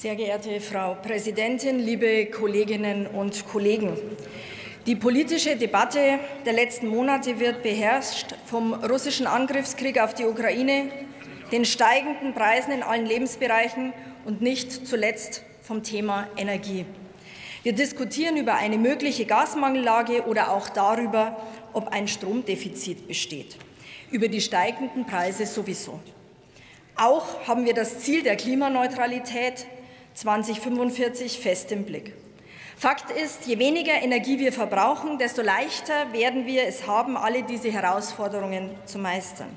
Sehr geehrte Frau Präsidentin, liebe Kolleginnen und Kollegen! Die politische Debatte der letzten Monate wird beherrscht vom russischen Angriffskrieg auf die Ukraine, den steigenden Preisen in allen Lebensbereichen und nicht zuletzt vom Thema Energie. Wir diskutieren über eine mögliche Gasmangellage oder auch darüber, ob ein Stromdefizit besteht. Über die steigenden Preise sowieso. Auch haben wir das Ziel der Klimaneutralität 2045 fest im Blick. Fakt ist, je weniger Energie wir verbrauchen, desto leichter werden wir es haben, alle diese Herausforderungen zu meistern.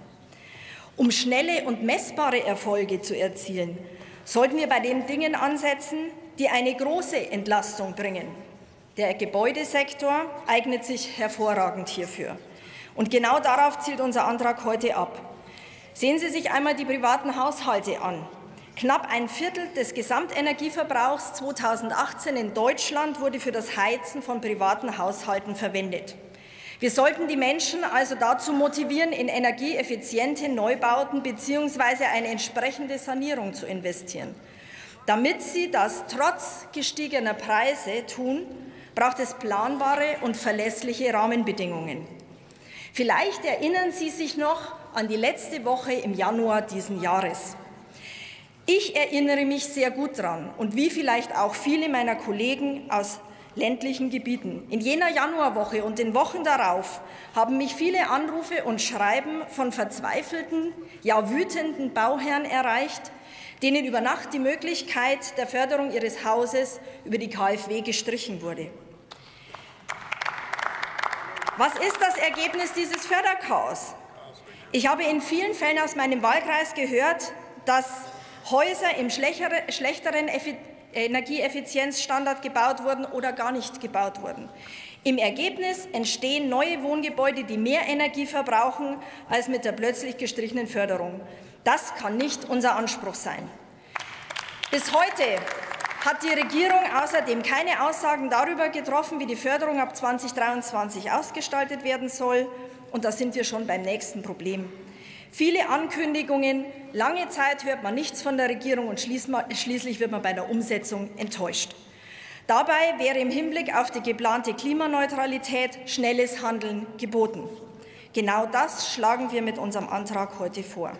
Um schnelle und messbare Erfolge zu erzielen, sollten wir bei den Dingen ansetzen, die eine große Entlastung bringen. Der Gebäudesektor eignet sich hervorragend hierfür. Und genau darauf zielt unser Antrag heute ab. Sehen Sie sich einmal die privaten Haushalte an. Knapp ein Viertel des Gesamtenergieverbrauchs 2018 in Deutschland wurde für das Heizen von privaten Haushalten verwendet. Wir sollten die Menschen also dazu motivieren, in energieeffiziente Neubauten bzw. eine entsprechende Sanierung zu investieren. Damit sie das trotz gestiegener Preise tun, braucht es planbare und verlässliche Rahmenbedingungen. Vielleicht erinnern Sie sich noch an die letzte Woche im Januar diesen Jahres. Ich erinnere mich sehr gut daran und wie vielleicht auch viele meiner Kollegen aus ländlichen Gebieten. In jener Januarwoche und den Wochen darauf haben mich viele Anrufe und Schreiben von verzweifelten, ja wütenden Bauherren erreicht, denen über Nacht die Möglichkeit der Förderung ihres Hauses über die KfW gestrichen wurde. Was ist das Ergebnis dieses Förderchaos? Ich habe in vielen Fällen aus meinem Wahlkreis gehört, dass Häuser im schlechteren Energieeffizienzstandard gebaut wurden oder gar nicht gebaut wurden. Im Ergebnis entstehen neue Wohngebäude, die mehr Energie verbrauchen als mit der plötzlich gestrichenen Förderung. Das kann nicht unser Anspruch sein. Bis heute hat die Regierung außerdem keine Aussagen darüber getroffen, wie die Förderung ab 2023 ausgestaltet werden soll. Und da sind wir schon beim nächsten Problem. Viele Ankündigungen, lange Zeit hört man nichts von der Regierung und schließlich wird man bei der Umsetzung enttäuscht. Dabei wäre im Hinblick auf die geplante Klimaneutralität schnelles Handeln geboten. Genau das schlagen wir mit unserem Antrag heute vor.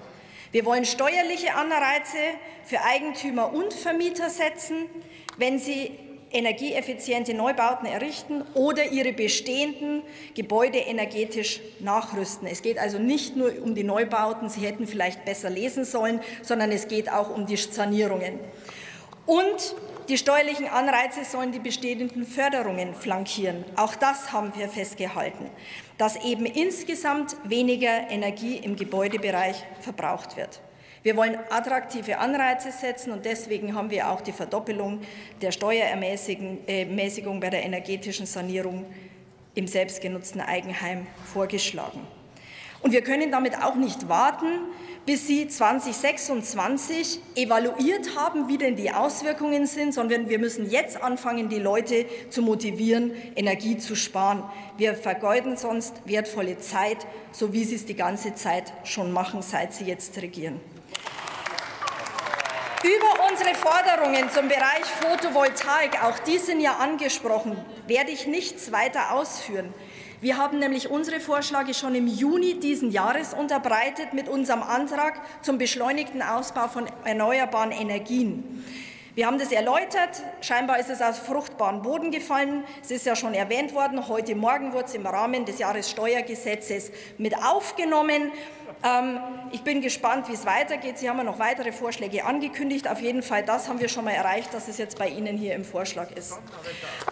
Wir wollen steuerliche Anreize für Eigentümer und Vermieter setzen, wenn sie energieeffiziente Neubauten errichten oder ihre bestehenden Gebäude energetisch nachrüsten. Es geht also nicht nur um die Neubauten, Sie hätten vielleicht besser lesen sollen, sondern es geht auch um die Sanierungen. Und die steuerlichen Anreize sollen die bestehenden Förderungen flankieren. Auch das haben wir festgehalten, dass eben insgesamt weniger Energie im Gebäudebereich verbraucht wird. Wir wollen attraktive Anreize setzen und deswegen haben wir auch die Verdoppelung der Steuerermäßigung äh, bei der energetischen Sanierung im selbstgenutzten Eigenheim vorgeschlagen. Und wir können damit auch nicht warten, bis Sie 2026 evaluiert haben, wie denn die Auswirkungen sind, sondern wir müssen jetzt anfangen, die Leute zu motivieren, Energie zu sparen. Wir vergeuden sonst wertvolle Zeit, so wie Sie es die ganze Zeit schon machen, seit Sie jetzt regieren. Über unsere Forderungen zum Bereich Photovoltaik, auch die sind ja angesprochen, werde ich nichts weiter ausführen. Wir haben nämlich unsere Vorschläge schon im Juni diesen Jahres unterbreitet mit unserem Antrag zum beschleunigten Ausbau von erneuerbaren Energien. Wir haben das erläutert. Scheinbar ist es aus fruchtbaren Boden gefallen. Es ist ja schon erwähnt worden. Heute Morgen wurde es im Rahmen des Jahressteuergesetzes mit aufgenommen. Ähm, ich bin gespannt, wie es weitergeht. Sie haben ja noch weitere Vorschläge angekündigt. Auf jeden Fall, das haben wir schon mal erreicht, dass es jetzt bei Ihnen hier im Vorschlag ist.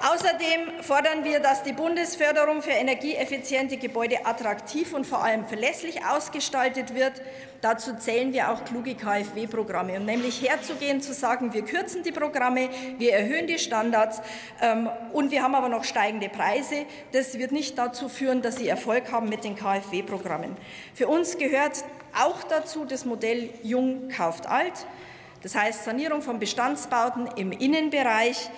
Außerdem fordern wir, dass die Bundesförderung für energieeffiziente Gebäude attraktiv und vor allem verlässlich ausgestaltet wird. Dazu zählen wir auch kluge KfW-Programme, um nämlich herzugehen, zu sagen, wir kürzen die Programme, wir erhöhen die Standards ähm, und wir haben aber noch steigende Preise. Das wird nicht dazu führen, dass Sie Erfolg haben mit den KfW-Programmen. Für uns gehört auch dazu das Modell Jung kauft alt. Das heißt Sanierung von Bestandsbauten im Innenbereich,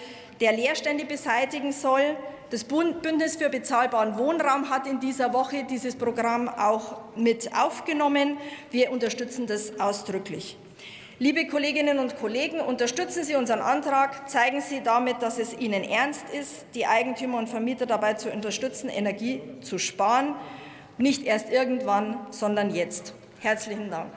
der Leerstände beseitigen soll, das Bündnis für bezahlbaren Wohnraum hat in dieser Woche dieses Programm auch mit aufgenommen. Wir unterstützen das ausdrücklich. Liebe Kolleginnen und Kollegen, unterstützen Sie unseren Antrag, zeigen Sie damit, dass es Ihnen ernst ist, die Eigentümer und Vermieter dabei zu unterstützen, Energie zu sparen, nicht erst irgendwann, sondern jetzt. Herzlichen Dank.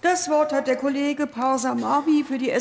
Das Wort hat der Kollege Parsa Marvi für die